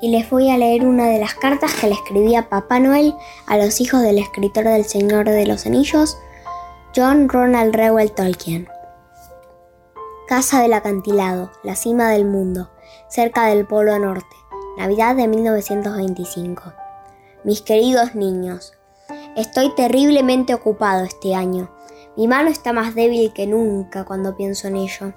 Y les voy a leer una de las cartas que le escribía Papá Noel a los hijos del escritor del Señor de los Anillos, John Ronald Reuel Tolkien. Casa del acantilado, la cima del mundo, cerca del Polo Norte, Navidad de 1925. Mis queridos niños, estoy terriblemente ocupado este año. Mi mano está más débil que nunca cuando pienso en ello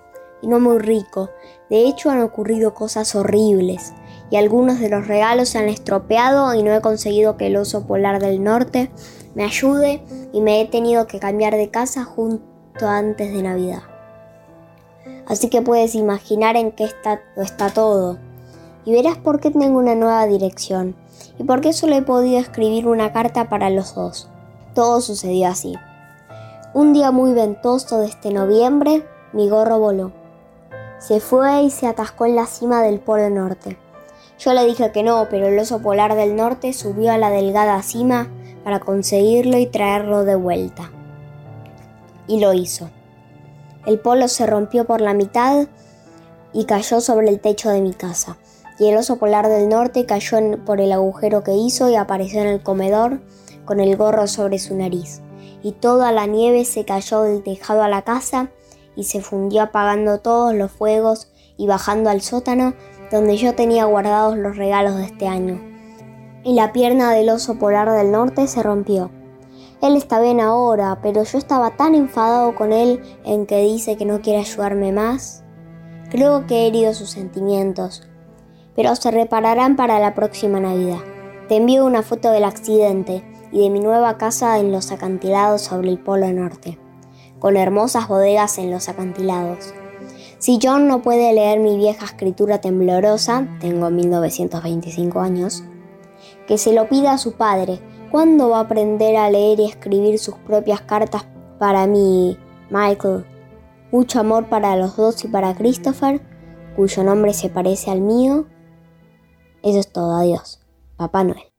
no muy rico. De hecho han ocurrido cosas horribles y algunos de los regalos se han estropeado y no he conseguido que el oso polar del norte me ayude y me he tenido que cambiar de casa junto antes de Navidad. Así que puedes imaginar en qué está, está todo. Y verás por qué tengo una nueva dirección y por qué solo he podido escribir una carta para los dos. Todo sucedió así. Un día muy ventoso de este noviembre, mi gorro voló. Se fue y se atascó en la cima del Polo Norte. Yo le dije que no, pero el oso polar del norte subió a la delgada cima para conseguirlo y traerlo de vuelta. Y lo hizo. El polo se rompió por la mitad y cayó sobre el techo de mi casa. Y el oso polar del norte cayó por el agujero que hizo y apareció en el comedor con el gorro sobre su nariz. Y toda la nieve se cayó del tejado a la casa y se fundió apagando todos los fuegos y bajando al sótano donde yo tenía guardados los regalos de este año. Y la pierna del oso polar del norte se rompió. Él está bien ahora, pero yo estaba tan enfadado con él en que dice que no quiere ayudarme más. Creo que he herido sus sentimientos, pero se repararán para la próxima Navidad. Te envío una foto del accidente y de mi nueva casa en los acantilados sobre el Polo Norte con hermosas bodegas en los acantilados. Si John no puede leer mi vieja escritura temblorosa, tengo 1925 años, que se lo pida a su padre. ¿Cuándo va a aprender a leer y escribir sus propias cartas para mí, Michael? Mucho amor para los dos y para Christopher, cuyo nombre se parece al mío. Eso es todo, adiós. Papá Noel.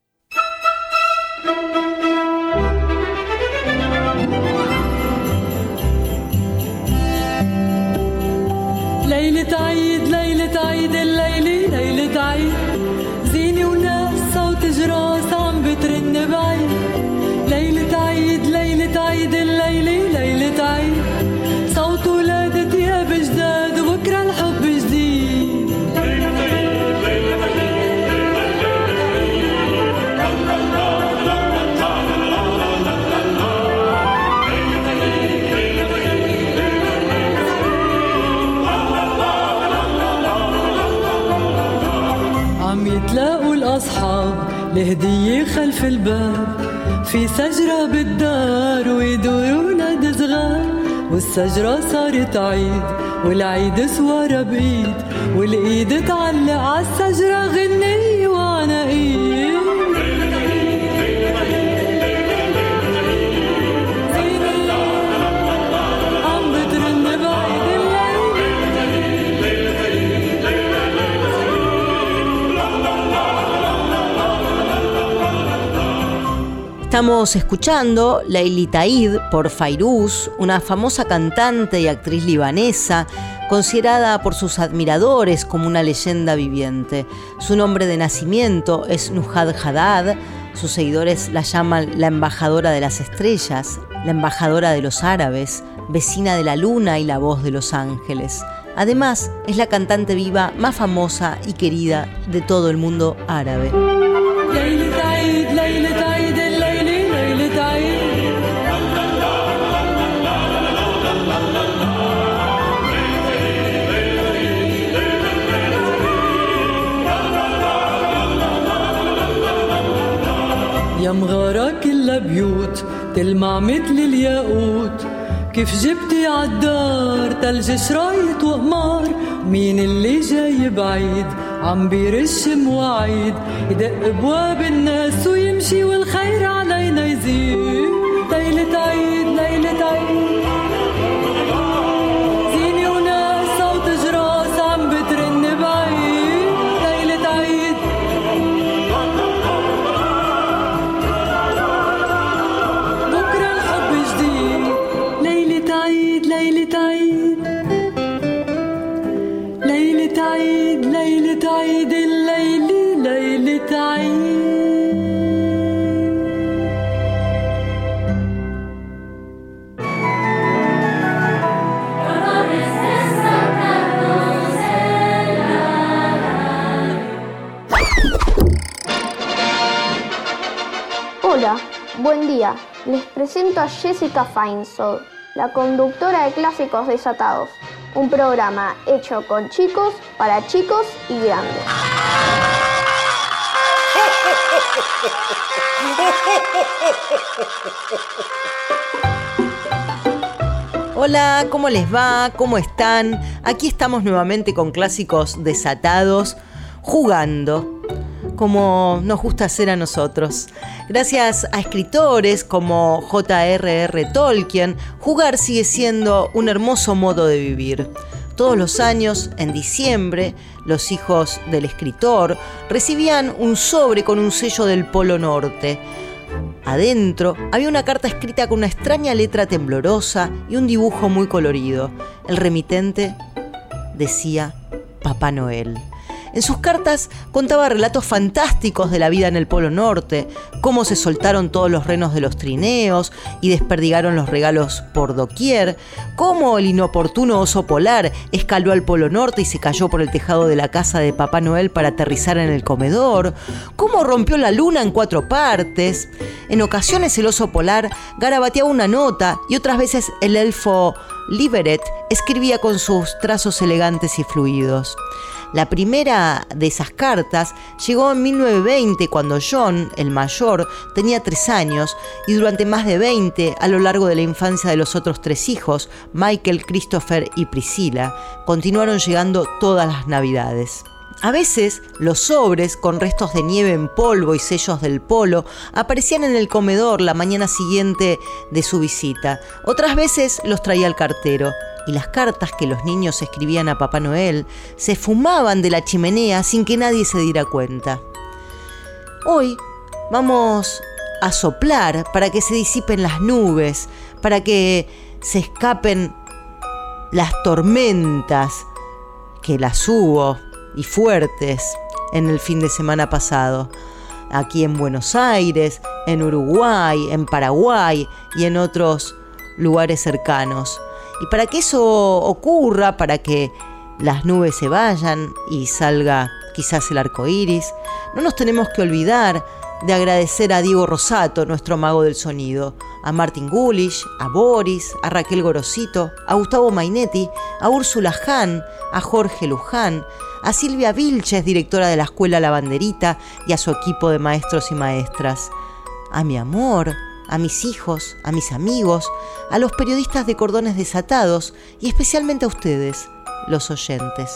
الأصحاب لهدية خلف الباب. في شجرة بالدار ويدوروا ولاد صغار والشجرة صارت عيد والعيد سوارة بإيد والإيد تعلق عالشجرة غنية. Estamos escuchando Laili Taid por Fairuz, una famosa cantante y actriz libanesa, considerada por sus admiradores como una leyenda viviente. Su nombre de nacimiento es Nuhad Haddad, sus seguidores la llaman la embajadora de las estrellas, la embajadora de los árabes, vecina de la luna y la voz de los ángeles. Además, es la cantante viva más famosa y querida de todo el mundo árabe. يا مغارة كلها بيوت تلمع مثل الياقوت. كيف جبتي عالدار تلج شرايط وقمار مين اللي جاي بعيد؟ عم بيرش مواعيد. يدق ابواب الناس ويمشي والخير علينا يزيد. Buen día. Les presento a Jessica Feinsold, la conductora de Clásicos Desatados, un programa hecho con chicos, para chicos y grandes. Hola, ¿cómo les va? ¿Cómo están? Aquí estamos nuevamente con clásicos desatados, jugando, como nos gusta hacer a nosotros. Gracias a escritores como J.R.R. Tolkien, jugar sigue siendo un hermoso modo de vivir. Todos los años, en diciembre, los hijos del escritor recibían un sobre con un sello del Polo Norte. Adentro había una carta escrita con una extraña letra temblorosa y un dibujo muy colorido. El remitente decía Papá Noel. En sus cartas contaba relatos fantásticos de la vida en el Polo Norte, cómo se soltaron todos los renos de los trineos y desperdigaron los regalos por doquier, cómo el inoportuno oso polar escaló al Polo Norte y se cayó por el tejado de la casa de Papá Noel para aterrizar en el comedor, cómo rompió la luna en cuatro partes. En ocasiones el oso polar garabateaba una nota y otras veces el elfo Liveret escribía con sus trazos elegantes y fluidos. La primera de esas cartas llegó en 1920 cuando John, el mayor, tenía tres años y durante más de 20 a lo largo de la infancia de los otros tres hijos, Michael, Christopher y Priscilla, continuaron llegando todas las navidades. A veces los sobres con restos de nieve en polvo y sellos del polo aparecían en el comedor la mañana siguiente de su visita. Otras veces los traía el cartero y las cartas que los niños escribían a Papá Noel se fumaban de la chimenea sin que nadie se diera cuenta. Hoy vamos a soplar para que se disipen las nubes, para que se escapen las tormentas, que las hubo y fuertes en el fin de semana pasado, aquí en Buenos Aires, en Uruguay, en Paraguay y en otros lugares cercanos. Y para que eso ocurra, para que las nubes se vayan y salga quizás el arco iris, no nos tenemos que olvidar de agradecer a Diego Rosato, nuestro mago del sonido, a Martin Gulish, a Boris, a Raquel Gorosito, a Gustavo Mainetti, a Úrsula Hahn, a Jorge Luján, a Silvia Vilches, directora de la Escuela La Banderita, y a su equipo de maestros y maestras, a mi amor, a mis hijos, a mis amigos, a los periodistas de cordones desatados y especialmente a ustedes, los oyentes.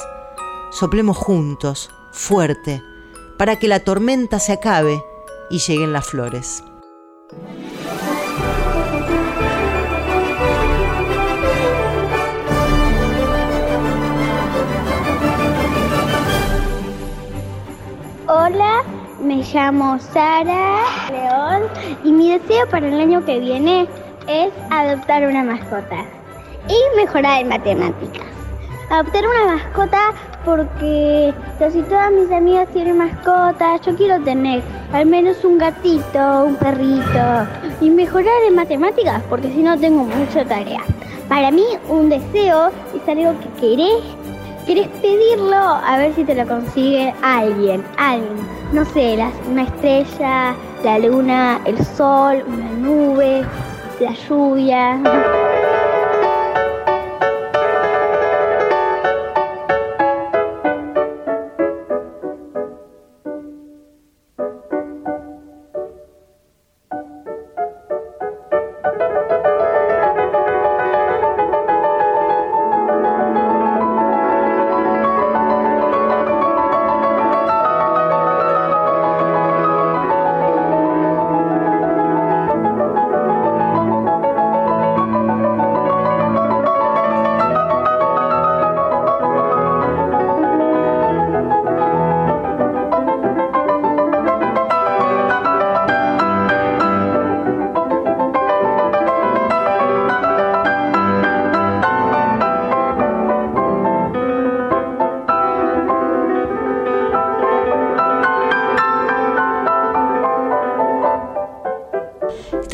Soplemos juntos, fuerte, para que la tormenta se acabe y lleguen las flores. Hola, me llamo Sara León y mi deseo para el año que viene es adoptar una mascota y mejorar en matemáticas. Adoptar una mascota porque casi todas mis amigas tienen mascotas, yo quiero tener al menos un gatito, un perrito y mejorar en matemáticas porque si no tengo mucha tarea. Para mí un deseo es algo que querés, querés pedirlo a ver si te lo consigue alguien, alguien. No sé, una estrella, la luna, el sol, una nube, la lluvia.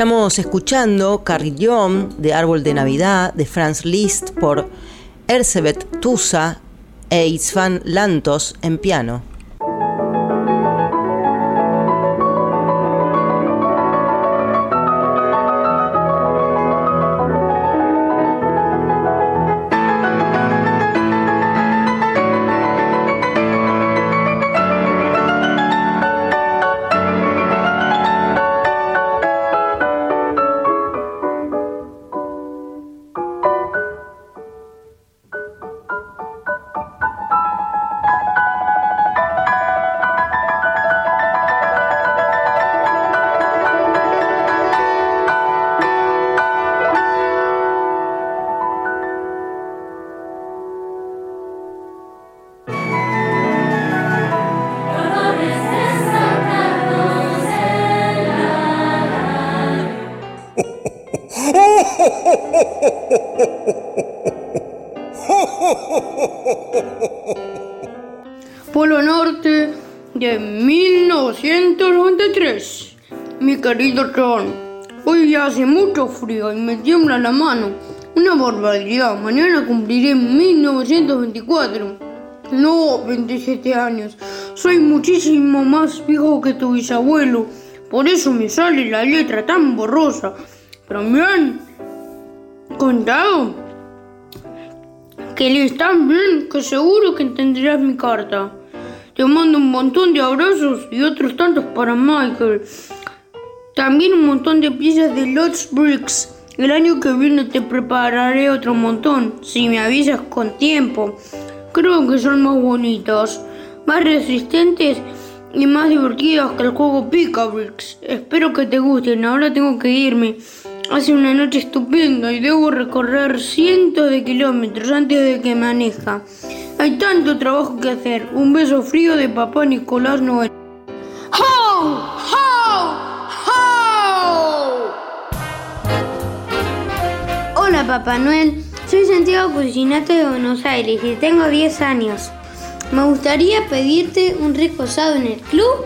Estamos escuchando Carillon de Árbol de Navidad de Franz Liszt por Erzebet Tusa e Isfan Lantos en piano. Querido John, hoy ya hace mucho frío y me tiembla la mano. Una barbaridad, mañana cumpliré 1924. No, 27 años. Soy muchísimo más viejo que tu bisabuelo. Por eso me sale la letra tan borrosa. Pero me han contado que le están bien, que seguro que entenderás mi carta. Te mando un montón de abrazos y otros tantos para Michael. También un montón de piezas de Lots Bricks. El año que viene te prepararé otro montón, si me avisas con tiempo. Creo que son más bonitos, más resistentes y más divertidos que el juego Picabricks. Espero que te gusten. Ahora tengo que irme. Hace una noche estupenda y debo recorrer cientos de kilómetros antes de que me aneja. Hay tanto trabajo que hacer. Un beso frío de papá Nicolás Noel. ¡Ho! ¡Ho! Hola Papá Noel, soy Santiago Cucinato de Buenos Aires y tengo 10 años. Me gustaría pedirte un rico asado en el club,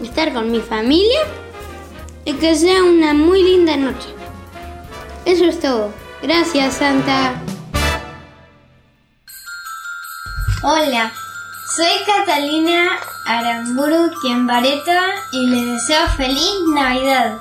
estar con mi familia y que sea una muy linda noche. Eso es todo. Gracias, Santa. Hola, soy Catalina Aramburu Quiembareta y les deseo feliz Navidad.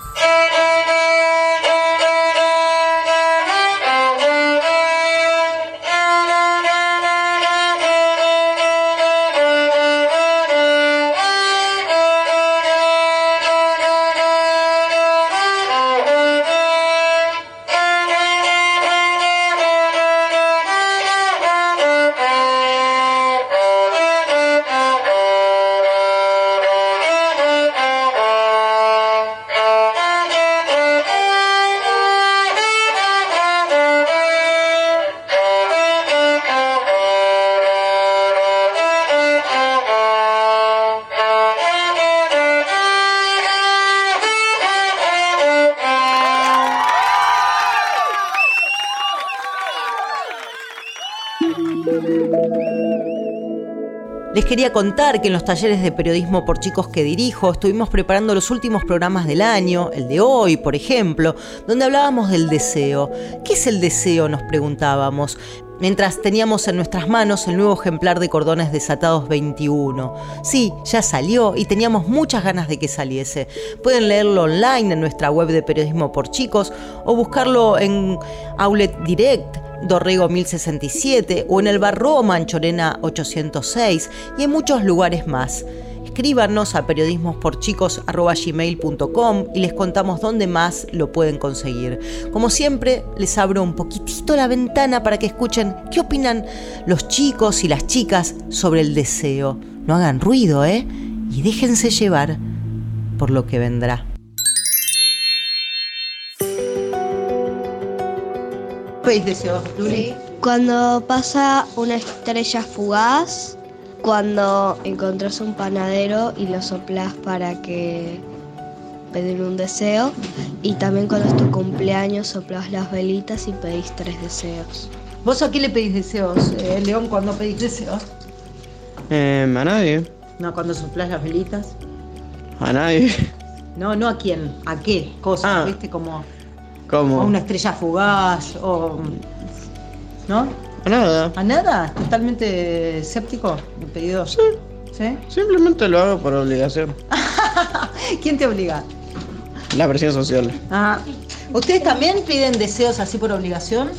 Quería contar que en los talleres de periodismo por chicos que dirijo estuvimos preparando los últimos programas del año, el de hoy, por ejemplo, donde hablábamos del deseo. ¿Qué es el deseo? Nos preguntábamos mientras teníamos en nuestras manos el nuevo ejemplar de Cordones Desatados 21. Sí, ya salió y teníamos muchas ganas de que saliese. Pueden leerlo online en nuestra web de Periodismo por Chicos o buscarlo en Outlet Direct. Dorrego 1067 o en el Barro Manchorena 806 y en muchos lugares más escríbanos a periodismosporchicos.com y les contamos dónde más lo pueden conseguir. Como siempre, les abro un poquitito la ventana para que escuchen qué opinan los chicos y las chicas sobre el deseo. No hagan ruido, ¿eh? Y déjense llevar por lo que vendrá. ¿Pedís deseo, Cuando pasa una estrella fugaz cuando encontrás un panadero y lo soplas para que pedir un deseo y también cuando es tu cumpleaños soplas las velitas y pedís tres deseos. ¿Vos a qué le pedís deseos, eh, León, cuando pedís deseos? Eh, a nadie. No, cuando soplas las velitas. A nadie. No, no a quién, a qué cosas, ah. ¿viste? Como, como una estrella fugaz o... ¿No? A nada. ¿A nada? ¿Totalmente escéptico el pedido? Sí. ¿Sí? Simplemente lo hago por obligación. ¿Quién te obliga? La presión social. Ah. ¿Ustedes también piden deseos así por obligación?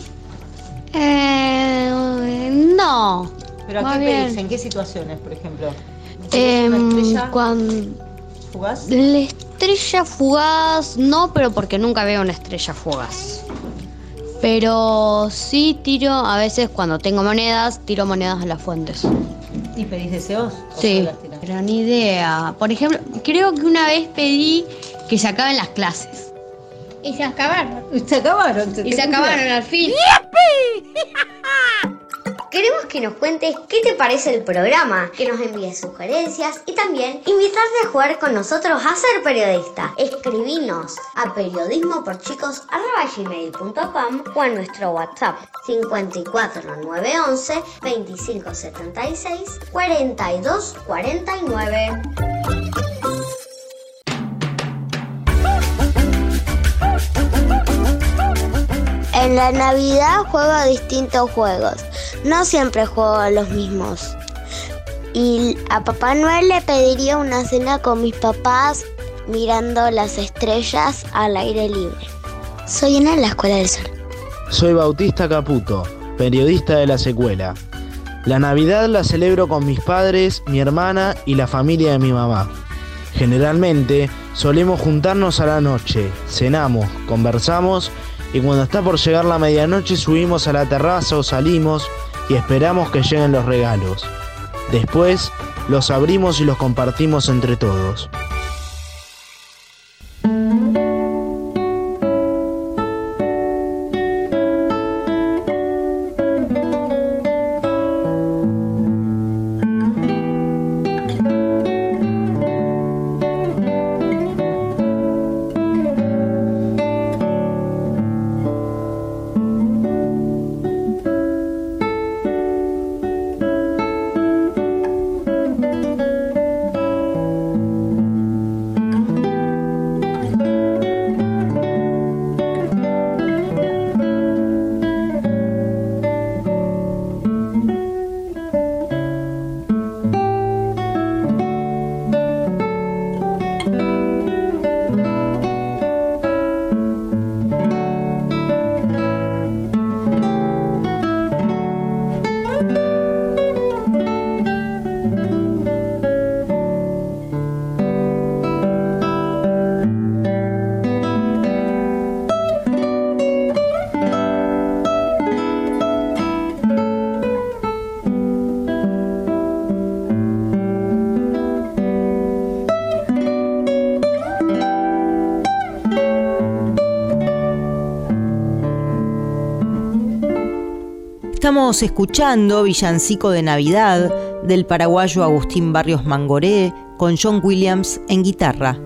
Eh, no. ¿Pero a qué pedís? ¿En qué situaciones, por ejemplo? Eh, cuando... ¿Fugaz? Estrella fugaz no, pero porque nunca veo una estrella fugaz. Pero sí tiro, a veces cuando tengo monedas, tiro monedas a las fuentes. ¿Y pedís deseos? Sí, pero ni idea. Por ejemplo, creo que una vez pedí que se acaben las clases. Y se acabaron. Se acabaron. y se acabaron al fin. Queremos que nos cuentes qué te parece el programa, que nos envíes sugerencias y también invitarte a jugar con nosotros a ser periodista. Escribinos a periodismoporchicos.com o a nuestro WhatsApp 54911 2576 4249. En la Navidad juego distintos juegos no siempre juego a los mismos. Y a Papá Noel le pediría una cena con mis papás mirando las estrellas al aire libre. Soy en la Escuela del Sol. Soy Bautista Caputo, periodista de la secuela. La Navidad la celebro con mis padres, mi hermana y la familia de mi mamá. Generalmente solemos juntarnos a la noche, cenamos, conversamos y cuando está por llegar la medianoche subimos a la terraza o salimos y esperamos que lleguen los regalos. Después los abrimos y los compartimos entre todos. Estamos escuchando Villancico de Navidad del paraguayo Agustín Barrios Mangoré con John Williams en guitarra.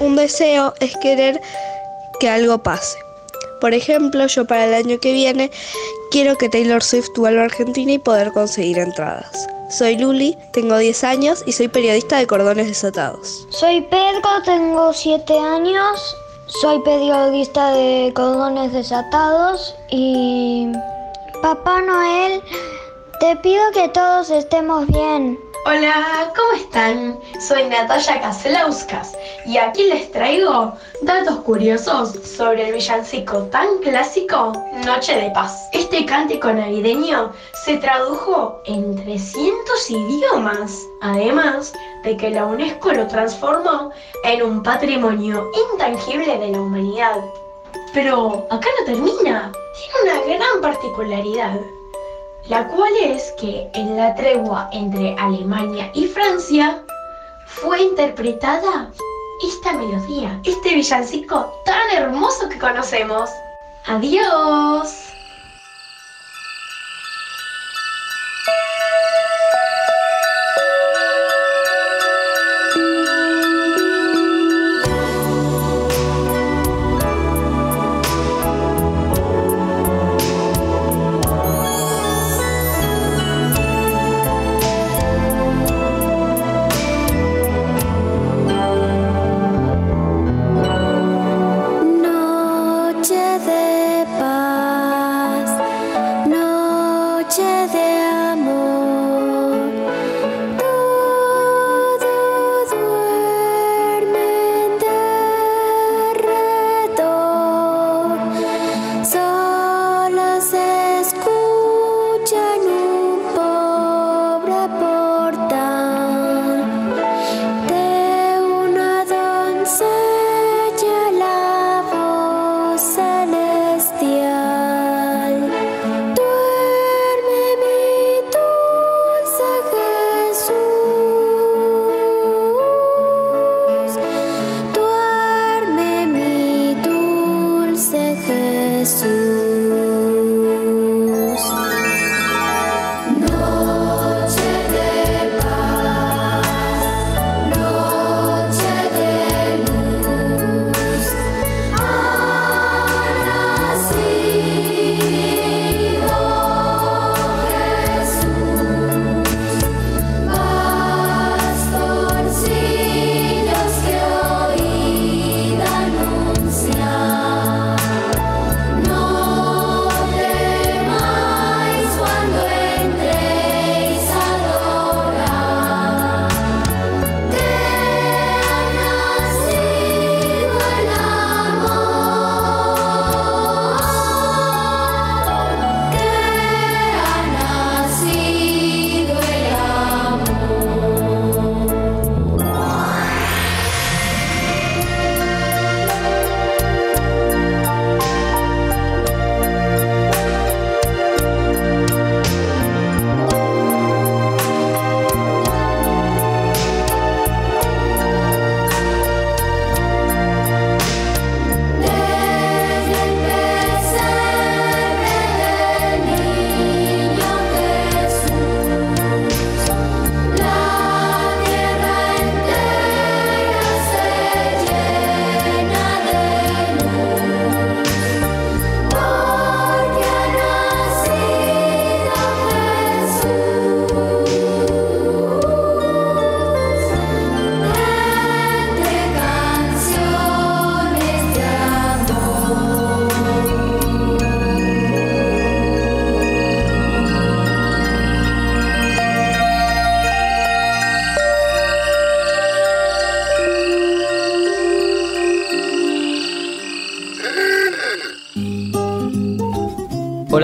Un deseo es querer que algo pase. Por ejemplo, yo para el año que viene quiero que Taylor Swift vuelva a Argentina y poder conseguir entradas. Soy Luli, tengo 10 años y soy periodista de Cordones Desatados. Soy Pedro, tengo 7 años, soy periodista de Cordones Desatados y... Papá Noel, te pido que todos estemos bien. Hola, ¿cómo están? Soy Natalia Kaselauskas y aquí les traigo datos curiosos sobre el villancico tan clásico Noche de Paz. Este cántico navideño se tradujo en 300 idiomas, además de que la UNESCO lo transformó en un patrimonio intangible de la humanidad. Pero acá no termina, tiene una gran particularidad la cual es que en la tregua entre Alemania y Francia fue interpretada esta melodía, este villancico tan hermoso que conocemos. Adiós.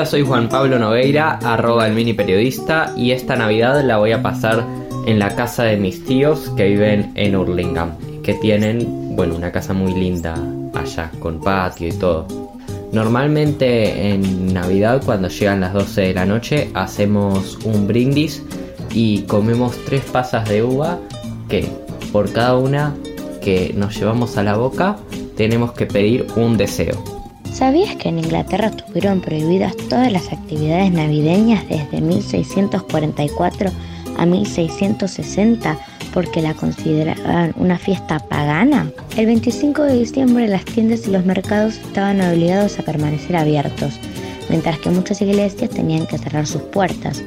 Soy Juan Pablo Nogueira, arroba el mini periodista, y esta Navidad la voy a pasar en la casa de mis tíos que viven en Hurlingham, que tienen, bueno, una casa muy linda allá, con patio y todo. Normalmente en Navidad, cuando llegan las 12 de la noche, hacemos un brindis y comemos tres pasas de uva que por cada una que nos llevamos a la boca tenemos que pedir un deseo. ¿Sabías que en Inglaterra estuvieron prohibidas todas las actividades navideñas desde 1644 a 1660 porque la consideraban una fiesta pagana. El 25 de diciembre las tiendas y los mercados estaban obligados a permanecer abiertos, mientras que muchas iglesias tenían que cerrar sus puertas.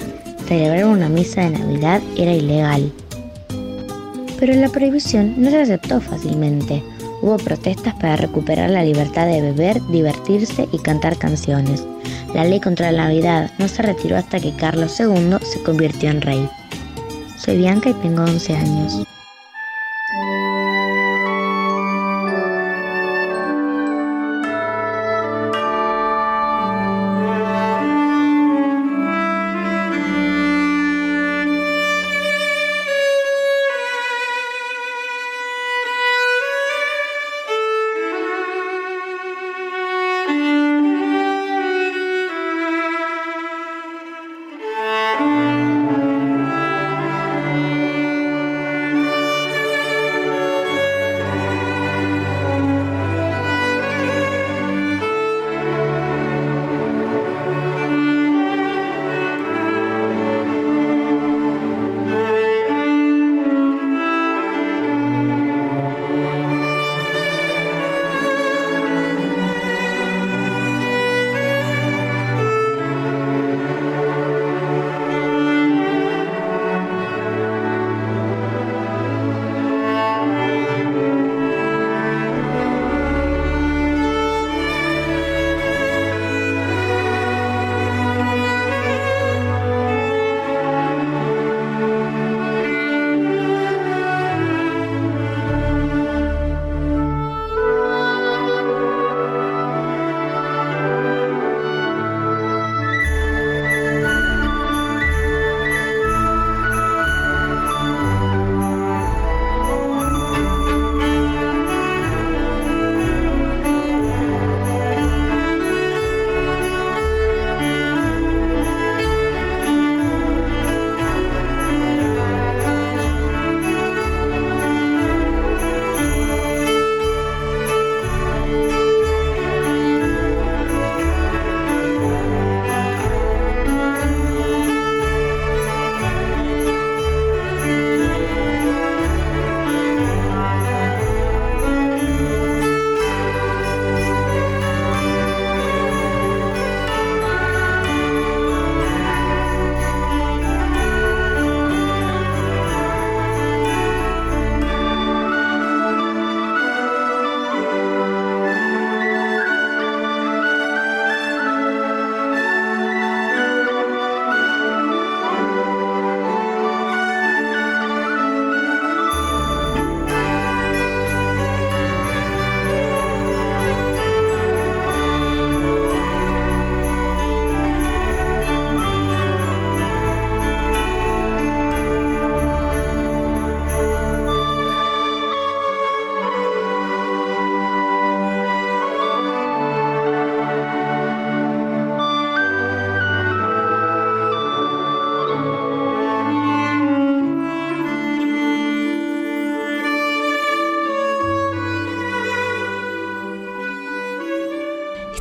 Celebrar una misa de Navidad era ilegal. Pero la prohibición no se aceptó fácilmente. Hubo protestas para recuperar la libertad de beber, divertirse y cantar canciones. La ley contra la Navidad no se retiró hasta que Carlos II se convirtió en rey. Soy Bianca y tengo 11 años.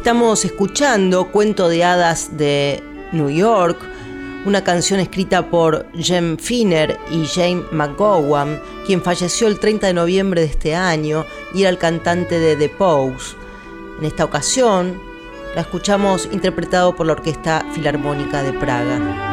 Estamos escuchando Cuento de Hadas de New York, una canción escrita por Jem Finner y Jane McGowan, quien falleció el 30 de noviembre de este año y era el cantante de The Pose. En esta ocasión la escuchamos interpretado por la Orquesta Filarmónica de Praga.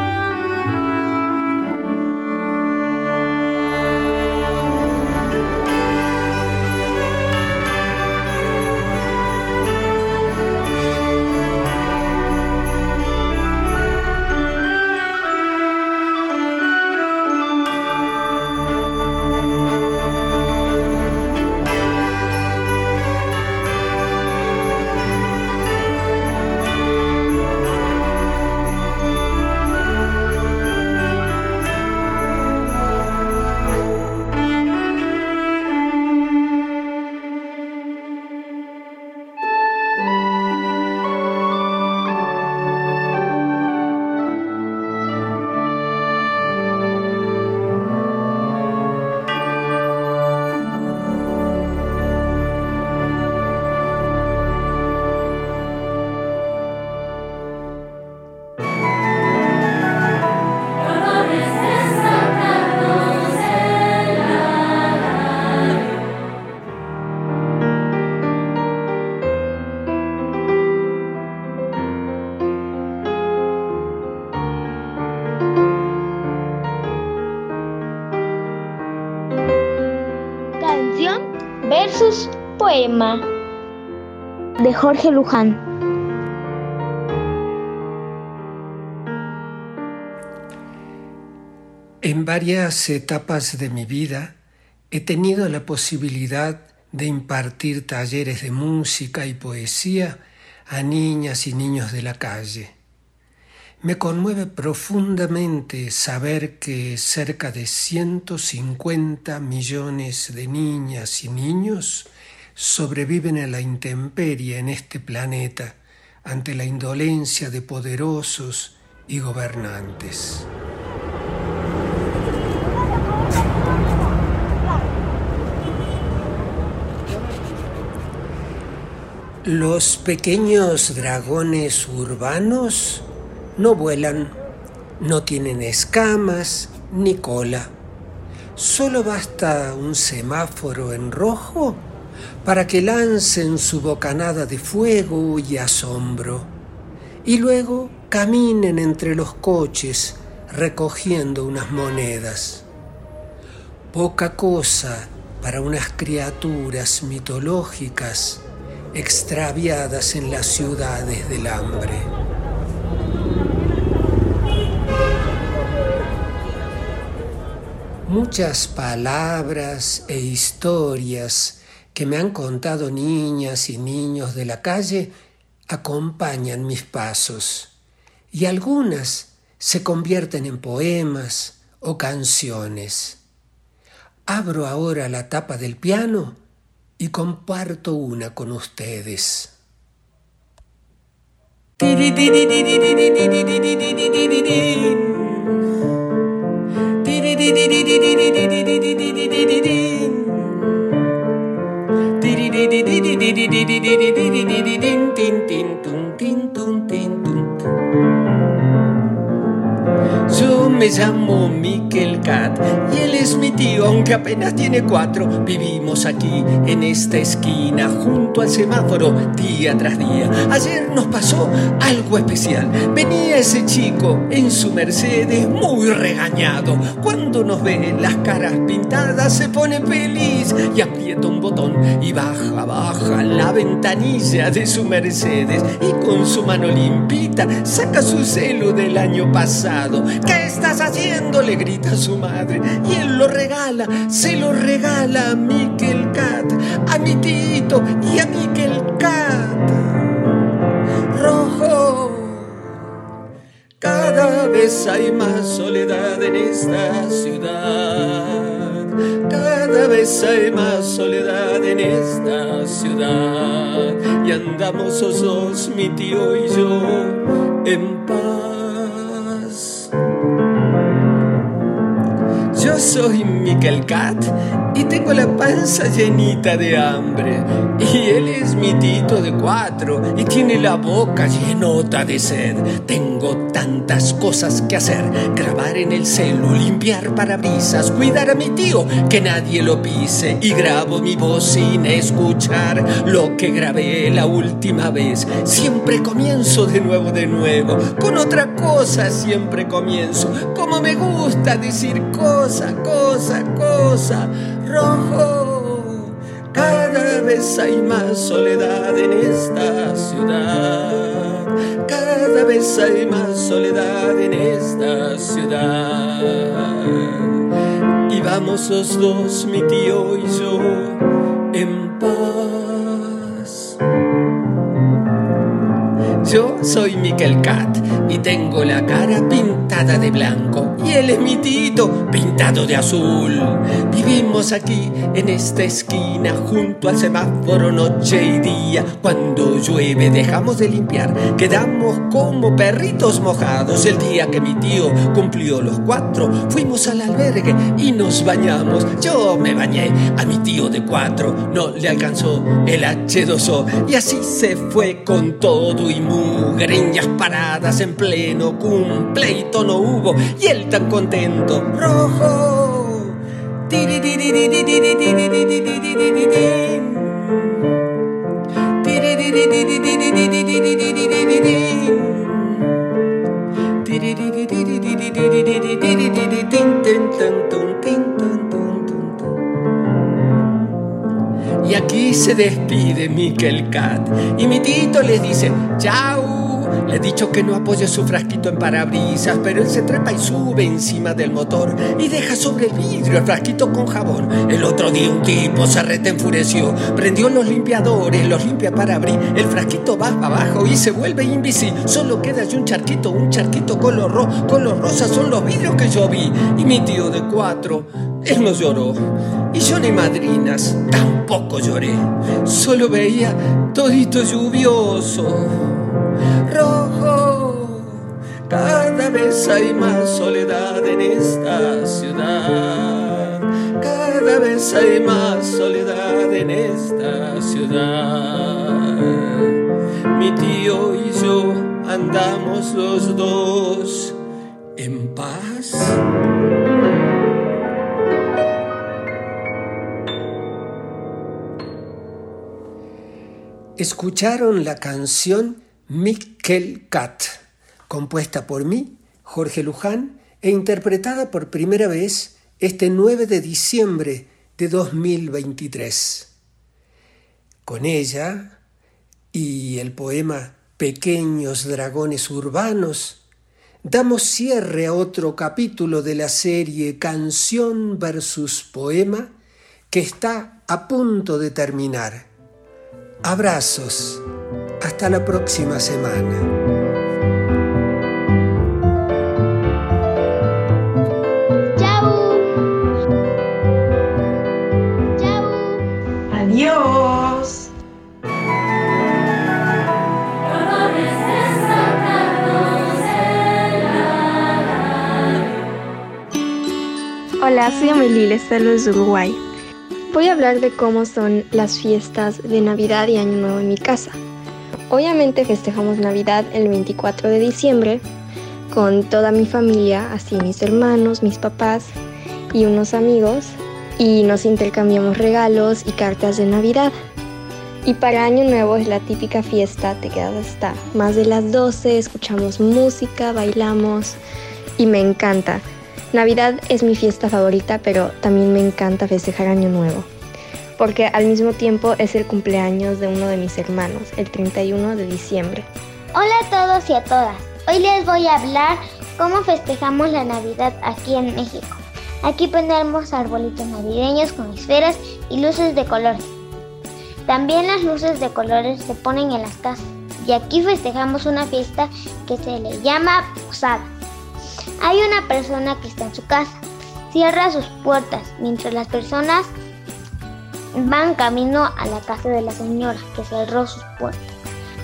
Poema de Jorge Luján. En varias etapas de mi vida he tenido la posibilidad de impartir talleres de música y poesía a niñas y niños de la calle. Me conmueve profundamente saber que cerca de 150 millones de niñas y niños sobreviven a la intemperie en este planeta ante la indolencia de poderosos y gobernantes. Los pequeños dragones urbanos no vuelan, no tienen escamas ni cola. Solo basta un semáforo en rojo para que lancen su bocanada de fuego y asombro, y luego caminen entre los coches recogiendo unas monedas. Poca cosa para unas criaturas mitológicas extraviadas en las ciudades del hambre. Muchas palabras e historias que me han contado niñas y niños de la calle acompañan mis pasos y algunas se convierten en poemas o canciones. Abro ahora la tapa del piano y comparto una con ustedes. Yo me llamo Mikel Cat y él es mi tío, aunque apenas tiene cuatro. Vivimos aquí, en esta esquina, junto al semáforo, día tras día. Ayer nos pasó algo especial. Venía ese chico en su Mercedes muy regañado. Cuando nos ve las caras pintadas se pone feliz y aprieta un botón y baja, baja la ventanilla de su Mercedes y con su mano limpita saca su celo del año pasado. ¿Qué estás haciendo? le grita su madre. Y él lo regala, se lo regala a Mikel Cat, a mi tito y a Mikel Cat. Rojo. Cada vez hay más soledad en esta ciudad. Cada vez hay más soledad en esta ciudad. Y andamos los dos, mi tío y yo, en paz. Yo soy Mikel Cat y tengo la panza llenita de hambre. Y él es mi tito de cuatro y tiene la boca llenota de sed. Tengo tantas cosas que hacer: grabar en el celu, limpiar parabrisas, cuidar a mi tío, que nadie lo pise. Y grabo mi voz sin escuchar lo que grabé la última vez. Siempre comienzo de nuevo, de nuevo. Con otra cosa siempre comienzo. Como me gusta decir cosa, cosa, cosa. Rojo. Cada vez hay más soledad en esta ciudad. Cada vez hay más soledad en esta ciudad. Y vamos los dos, mi tío y yo, en paz. Yo soy Mikel Cat y tengo la cara pintada de blanco y él es mi tito pintado de azul. Vivimos aquí en esta esquina junto al semáforo noche y día. Cuando llueve dejamos de limpiar, quedamos como perritos mojados. El día que mi tío cumplió los cuatro, fuimos al albergue y nos bañamos. Yo me bañé, a mi tío de cuatro no le alcanzó el H2O y así se fue con todo y mugreñas paradas en pleno cumpleito no hubo y él contento rojo Y aquí se despide Mikel Cat. Y mi tito les dice, chao. Le he dicho que no apoye su frasquito en parabrisas, pero él se trepa y sube encima del motor y deja sobre el vidrio el frasquito con jabón. El otro día un tipo se rete enfureció, prendió los limpiadores, los limpia parabris, el frasquito va para abajo y se vuelve invisible. Solo queda allí un charquito, un charquito color rojo, color rosa son los vidrios que yo vi. Y mi tío de cuatro, él no lloró. Y yo ni madrinas, tampoco lloré. Solo veía todito lluvioso rojo. Cada vez hay más soledad en esta ciudad. Cada vez hay más soledad en esta ciudad. Mi tío y yo andamos los dos en paz. Escucharon la canción Mikkel Cat, compuesta por mí, Jorge Luján, e interpretada por primera vez este 9 de diciembre de 2023. Con ella y el poema Pequeños Dragones Urbanos, damos cierre a otro capítulo de la serie Canción versus Poema que está a punto de terminar. Abrazos. Hasta la próxima semana. Chau. Chau. Adiós. Hola, soy Amelie, les saludo desde Uruguay. Voy a hablar de cómo son las fiestas de Navidad y Año Nuevo en mi casa. Obviamente festejamos Navidad el 24 de diciembre con toda mi familia, así mis hermanos, mis papás y unos amigos, y nos intercambiamos regalos y cartas de Navidad. Y para Año Nuevo es la típica fiesta, te quedas hasta más de las 12, escuchamos música, bailamos y me encanta. Navidad es mi fiesta favorita, pero también me encanta festejar Año Nuevo porque al mismo tiempo es el cumpleaños de uno de mis hermanos, el 31 de diciembre. Hola a todos y a todas. Hoy les voy a hablar cómo festejamos la Navidad aquí en México. Aquí ponemos arbolitos navideños con esferas y luces de colores. También las luces de colores se ponen en las casas y aquí festejamos una fiesta que se le llama posada. Hay una persona que está en su casa, cierra sus puertas mientras las personas van camino a la casa de la señora que cerró sus puertas.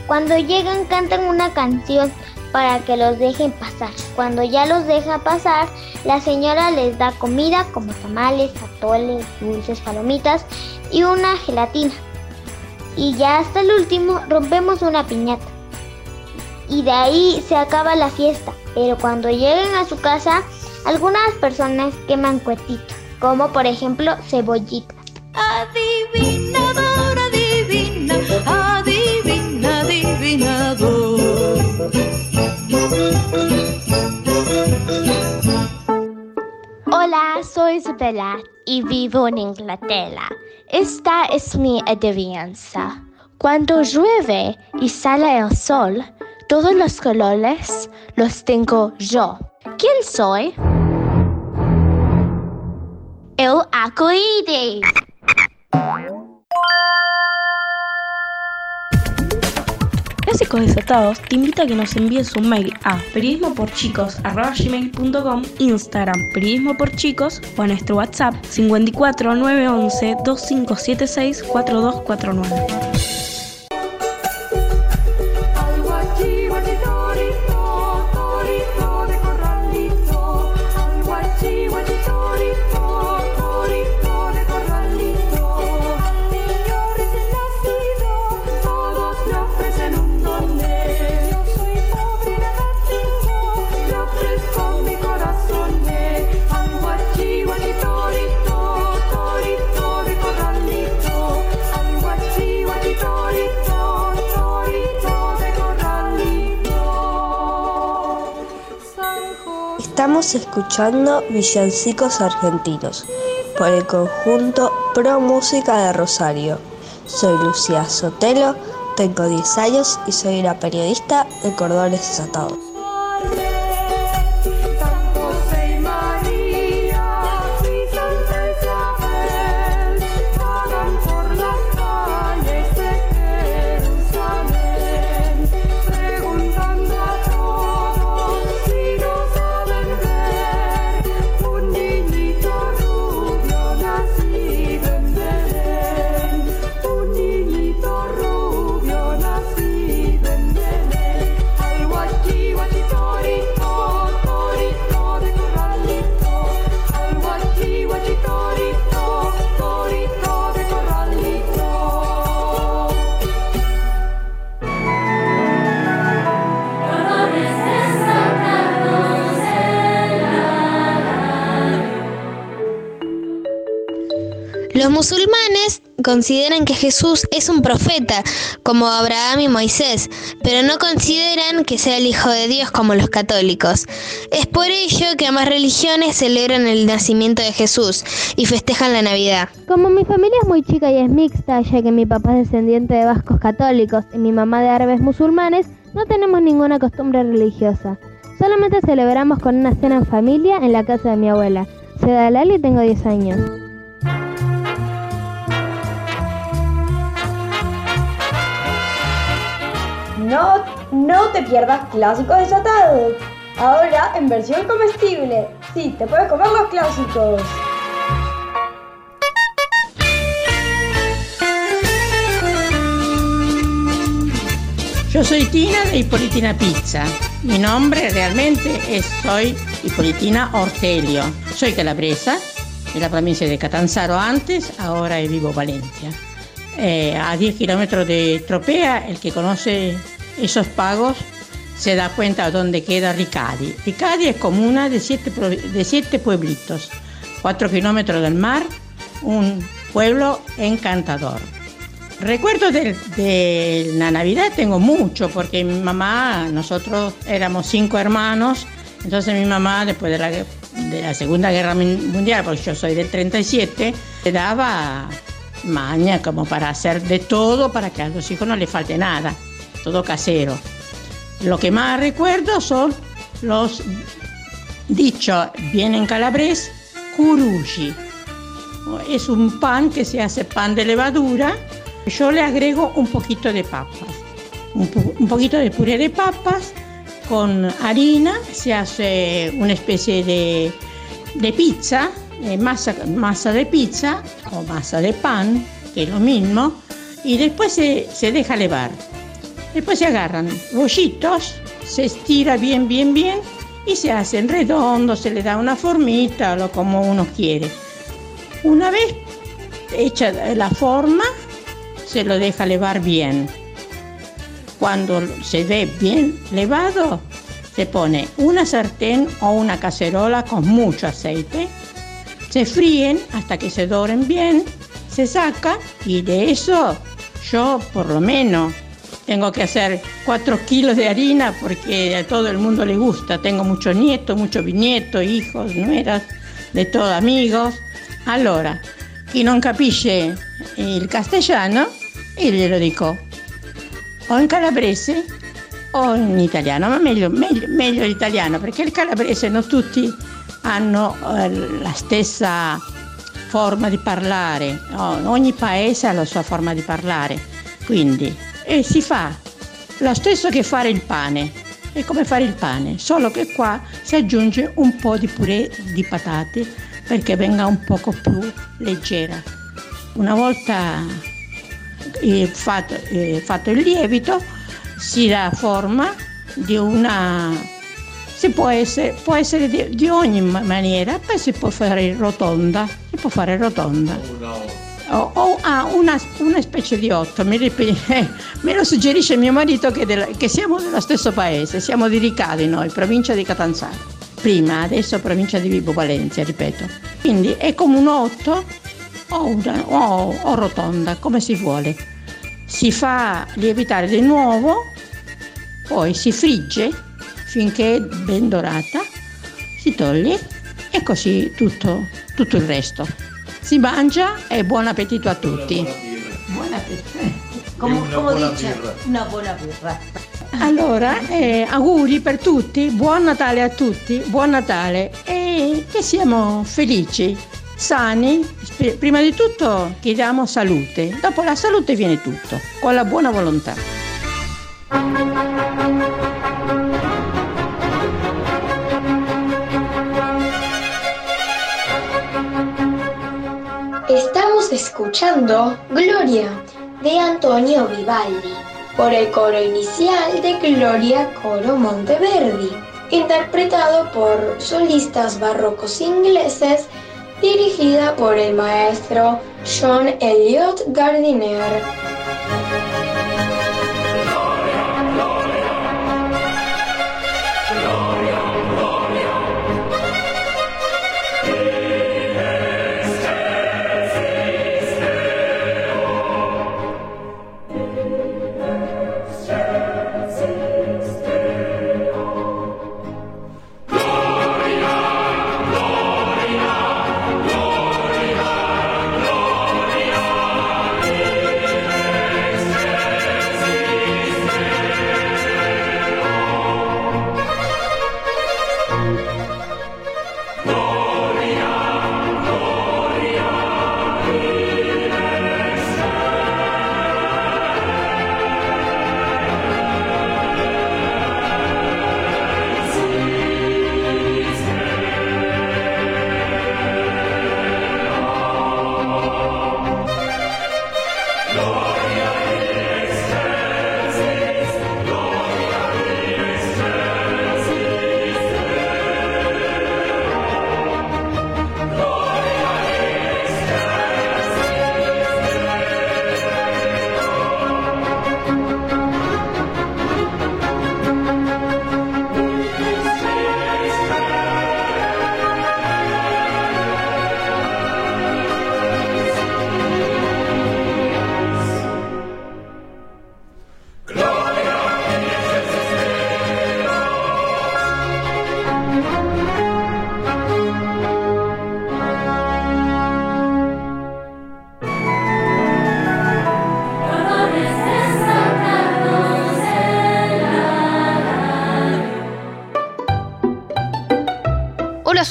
Cuando llegan cantan una canción para que los dejen pasar. Cuando ya los deja pasar, la señora les da comida como tamales, atoles, dulces, palomitas y una gelatina. Y ya hasta el último rompemos una piñata. Y de ahí se acaba la fiesta. Pero cuando lleguen a su casa, algunas personas queman cuetitos, como por ejemplo cebollitas. Adivinador, adivina, adivina, adivinador. Hola, soy Isabella y vivo en Inglaterra. Esta es mi adivinanza. Cuando llueve y sale el sol, todos los colores los tengo yo. ¿Quién soy? El arcoíris. Clásicos Desatados te invita a que nos envíes un mail a periodismoporchicos.com, Instagram periodismo por chicos o a nuestro WhatsApp 54 911 2576 4249. Estamos escuchando Villancicos Argentinos por el conjunto Pro Música de Rosario. Soy Lucía Sotelo, tengo 10 años y soy una periodista de Cordones Desatados. Los musulmanes consideran que Jesús es un profeta, como Abraham y Moisés, pero no consideran que sea el Hijo de Dios como los católicos. Es por ello que ambas religiones celebran el nacimiento de Jesús y festejan la Navidad. Como mi familia es muy chica y es mixta, ya que mi papá es descendiente de vascos católicos y mi mamá de árabes musulmanes, no tenemos ninguna costumbre religiosa. Solamente celebramos con una cena en familia en la casa de mi abuela. Soy Dalal y tengo 10 años. No, no te pierdas clásicos desatados. Ahora en versión comestible. Sí, te puedes comer los clásicos. Yo soy Tina de Hipolitina Pizza. Mi nombre realmente es Soy Hipolitina Ortelio. Soy calabresa de la provincia de Catanzaro antes, ahora vivo en Valencia. Eh, a 10 kilómetros de Tropea, el que conoce esos pagos se da cuenta de dónde queda Ricadi. Ricadi es comuna de siete, de siete pueblitos, 4 kilómetros del mar, un pueblo encantador. Recuerdos de, de, la Navidad tengo mucho, porque mi mamá, nosotros éramos cinco hermanos, entonces mi mamá, después de la, de la Segunda Guerra Mundial, porque yo soy del 37, le daba maña como para hacer de todo para que a los hijos no les falte nada, todo casero. Lo que más recuerdo son los dichos, bien en calabrés, curushi. Es un pan que se hace pan de levadura. Yo le agrego un poquito de papas, un, un poquito de puré de papas con harina, se hace una especie de, de pizza, eh, masa, masa de pizza o masa de pan, que es lo mismo, y después se, se deja levar. Después se agarran bollitos, se estira bien, bien, bien y se hacen redondos, se le da una formita, lo como uno quiere. Una vez hecha la forma, se lo deja levar bien. Cuando se ve bien levado, se pone una sartén o una cacerola con mucho aceite, se fríen hasta que se doren bien, se saca y de eso yo por lo menos tengo que hacer 4 kilos de harina porque a todo el mundo le gusta. Tengo muchos nietos, muchos bisnietos, hijos, nueras, de todos amigos. Allora, chi non capisce il castellano, glielo dico o in calabrese o in italiano, ma meglio, meglio, meglio l'italiano perché il calabrese non tutti hanno eh, la stessa forma di parlare, no? ogni paese ha la sua forma di parlare, quindi e si fa lo stesso che fare il pane, è come fare il pane, solo che qua si aggiunge un po' di purè di patate perché venga un poco più leggera. Una volta eh, fatto, eh, fatto il lievito si dà forma di una si può essere, può essere di, di, ogni maniera, poi si può fare rotonda, si può fare rotonda. O, o ah, una, una, specie di otto, mi, eh, me lo suggerisce mio marito che, della, che, siamo dello stesso paese, siamo di Ricadi noi, provincia di Catanzaro. Prima, adesso provincia di Vibo Valencia, ripeto. Quindi è come un otto o, una, o, o rotonda, come si vuole. Si fa lievitare di nuovo, poi si frigge finché è ben dorata, si toglie e così tutto, tutto il resto. Si mangia e buon appetito a tutti. Birra. Come, una come buona dice? birra. Una buona birra. Allora, eh, auguri per tutti, buon Natale a tutti, buon Natale e che siamo felici, sani. Prima di tutto chiediamo salute, dopo la salute viene tutto, con la buona volontà. Escuchando Gloria de Antonio Vivaldi por el coro inicial de Gloria Coro Monteverdi, interpretado por solistas barrocos ingleses, dirigida por el maestro John Elliot Gardiner.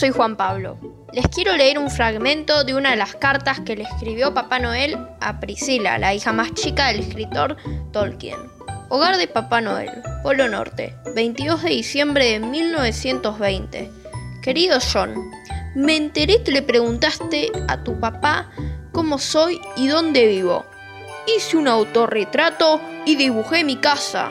Soy Juan Pablo. Les quiero leer un fragmento de una de las cartas que le escribió Papá Noel a Priscila, la hija más chica del escritor Tolkien. Hogar de Papá Noel, Polo Norte, 22 de diciembre de 1920. Querido John, me enteré que le preguntaste a tu papá cómo soy y dónde vivo. Hice un autorretrato y dibujé mi casa.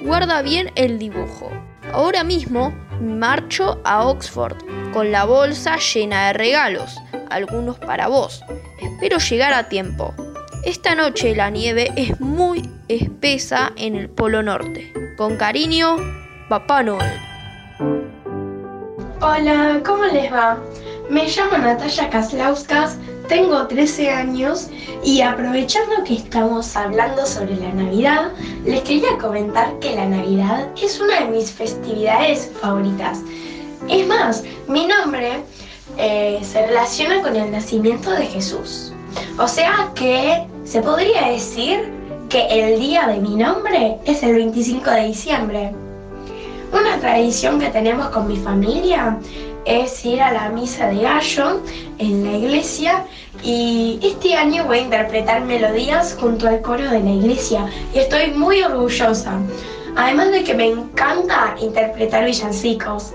Guarda bien el dibujo. Ahora mismo marcho a Oxford con la bolsa llena de regalos, algunos para vos. Espero llegar a tiempo. Esta noche la nieve es muy espesa en el Polo Norte. Con cariño, Papá Noel. Hola, ¿cómo les va? Me llamo Natalia Kaslauskas, tengo 13 años y aprovechando que estamos hablando sobre la Navidad, les quería comentar que la Navidad es una de mis festividades favoritas. Es más, mi nombre eh, se relaciona con el nacimiento de Jesús. O sea que se podría decir que el día de mi nombre es el 25 de diciembre. Una tradición que tenemos con mi familia es ir a la misa de gallo en la iglesia y este año voy a interpretar melodías junto al coro de la iglesia y estoy muy orgullosa. Además de que me encanta interpretar villancicos.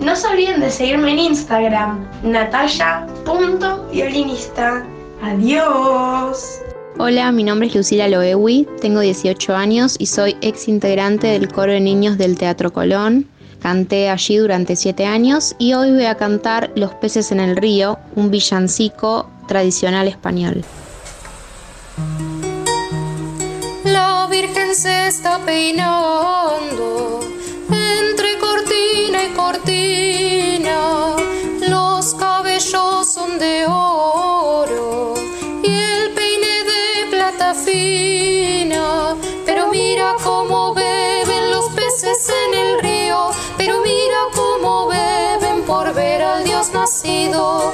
No se olviden de seguirme en Instagram, nataya.violinista. Adiós. Hola, mi nombre es Lucila Loewi, tengo 18 años y soy ex integrante del coro de niños del Teatro Colón. Canté allí durante 7 años y hoy voy a cantar Los peces en el río, un villancico tradicional español. La Virgen se está peinando entre cortina y cortina. Los cabellos son de oro y el peine de plata fina. Pero mira cómo beben los peces en el río. Nacido.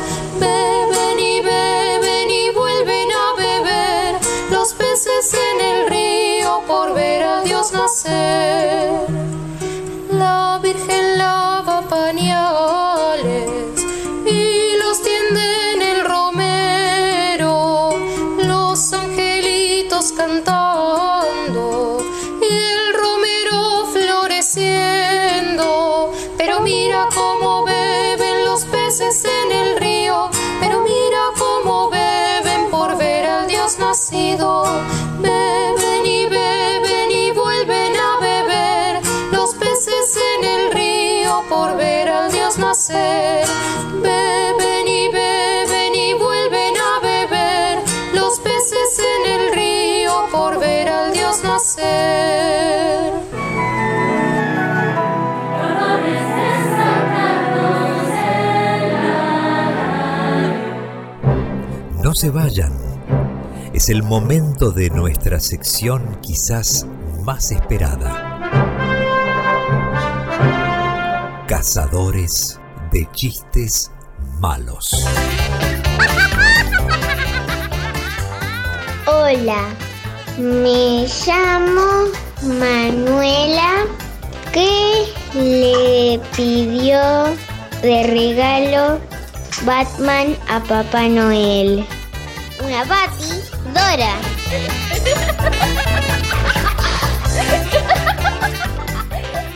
Se vayan. Es el momento de nuestra sección quizás más esperada. Cazadores de chistes malos. Hola, me llamo Manuela. ¿Qué le pidió de regalo Batman a Papá Noel? Una batidora.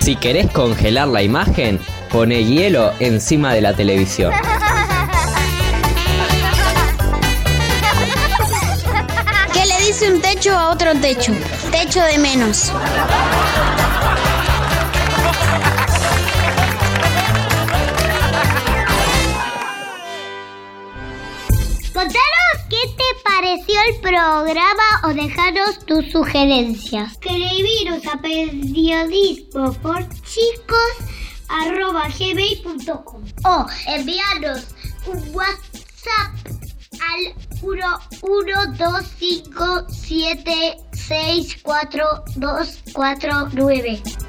Si querés congelar la imagen, pone hielo encima de la televisión. ¿Qué le dice un techo a otro techo? Techo de menos. Pareció el programa o dejaros tus sugerencias. Escribiros a periodismo por chicos arroba gmail.com o enviarnos un WhatsApp al 11257642249.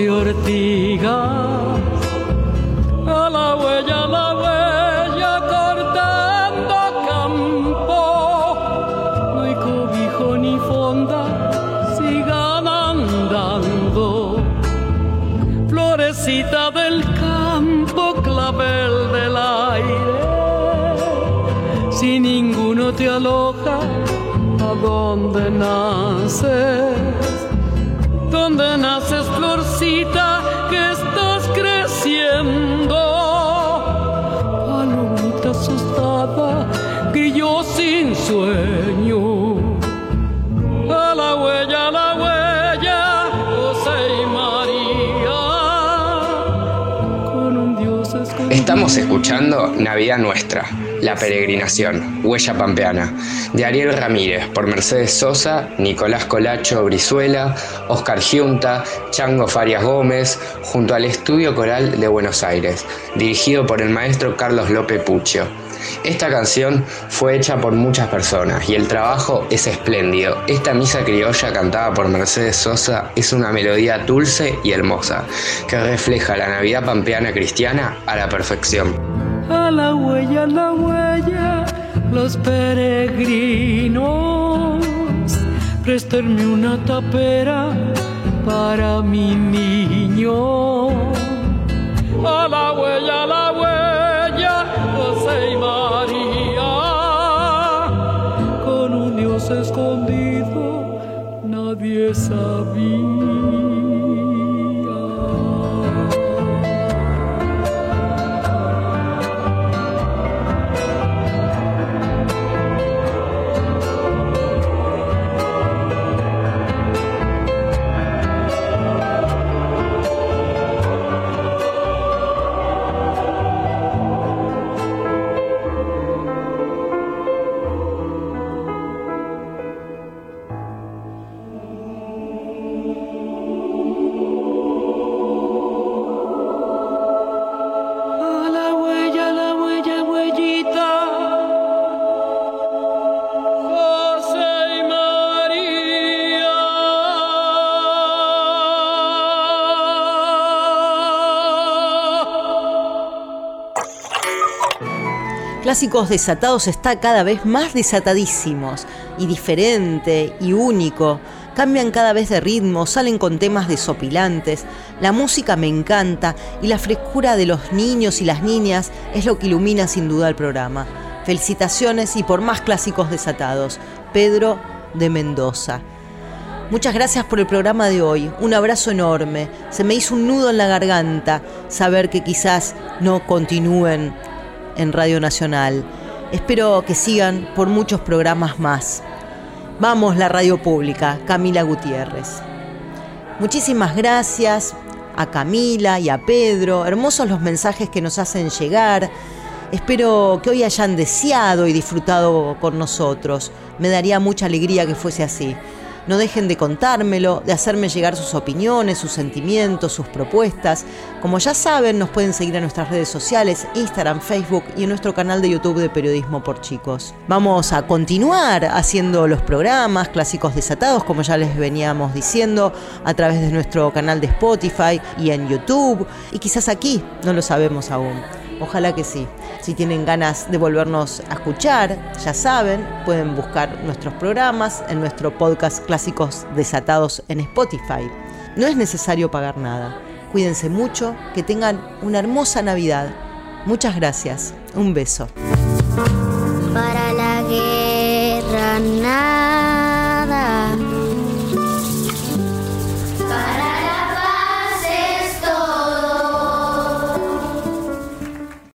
Y Estamos escuchando Navidad Nuestra, La Peregrinación, Huella Pampeana, de Ariel Ramírez, por Mercedes Sosa, Nicolás Colacho Brizuela, Oscar Giunta, Chango Farias Gómez, junto al Estudio Coral de Buenos Aires, dirigido por el maestro Carlos López Puccio. Esta canción fue hecha por muchas personas y el trabajo es espléndido. Esta misa criolla cantada por Mercedes Sosa es una melodía dulce y hermosa que refleja la Navidad pampeana cristiana a la perfección. A la huella, a la huella, los peregrinos, préstenme una tapera para mi niño. A la huella, a la huella, escondido, nadie sabía. Clásicos Desatados está cada vez más desatadísimos y diferente y único. Cambian cada vez de ritmo, salen con temas desopilantes. La música me encanta y la frescura de los niños y las niñas es lo que ilumina sin duda el programa. Felicitaciones y por más clásicos desatados. Pedro de Mendoza. Muchas gracias por el programa de hoy. Un abrazo enorme. Se me hizo un nudo en la garganta saber que quizás no continúen en Radio Nacional. Espero que sigan por muchos programas más. Vamos, la radio pública, Camila Gutiérrez. Muchísimas gracias a Camila y a Pedro. Hermosos los mensajes que nos hacen llegar. Espero que hoy hayan deseado y disfrutado con nosotros. Me daría mucha alegría que fuese así. No dejen de contármelo, de hacerme llegar sus opiniones, sus sentimientos, sus propuestas. Como ya saben, nos pueden seguir en nuestras redes sociales, Instagram, Facebook y en nuestro canal de YouTube de Periodismo por Chicos. Vamos a continuar haciendo los programas clásicos desatados, como ya les veníamos diciendo, a través de nuestro canal de Spotify y en YouTube. Y quizás aquí, no lo sabemos aún. Ojalá que sí. Si tienen ganas de volvernos a escuchar, ya saben, pueden buscar nuestros programas en nuestro podcast Clásicos Desatados en Spotify. No es necesario pagar nada. Cuídense mucho, que tengan una hermosa Navidad. Muchas gracias. Un beso.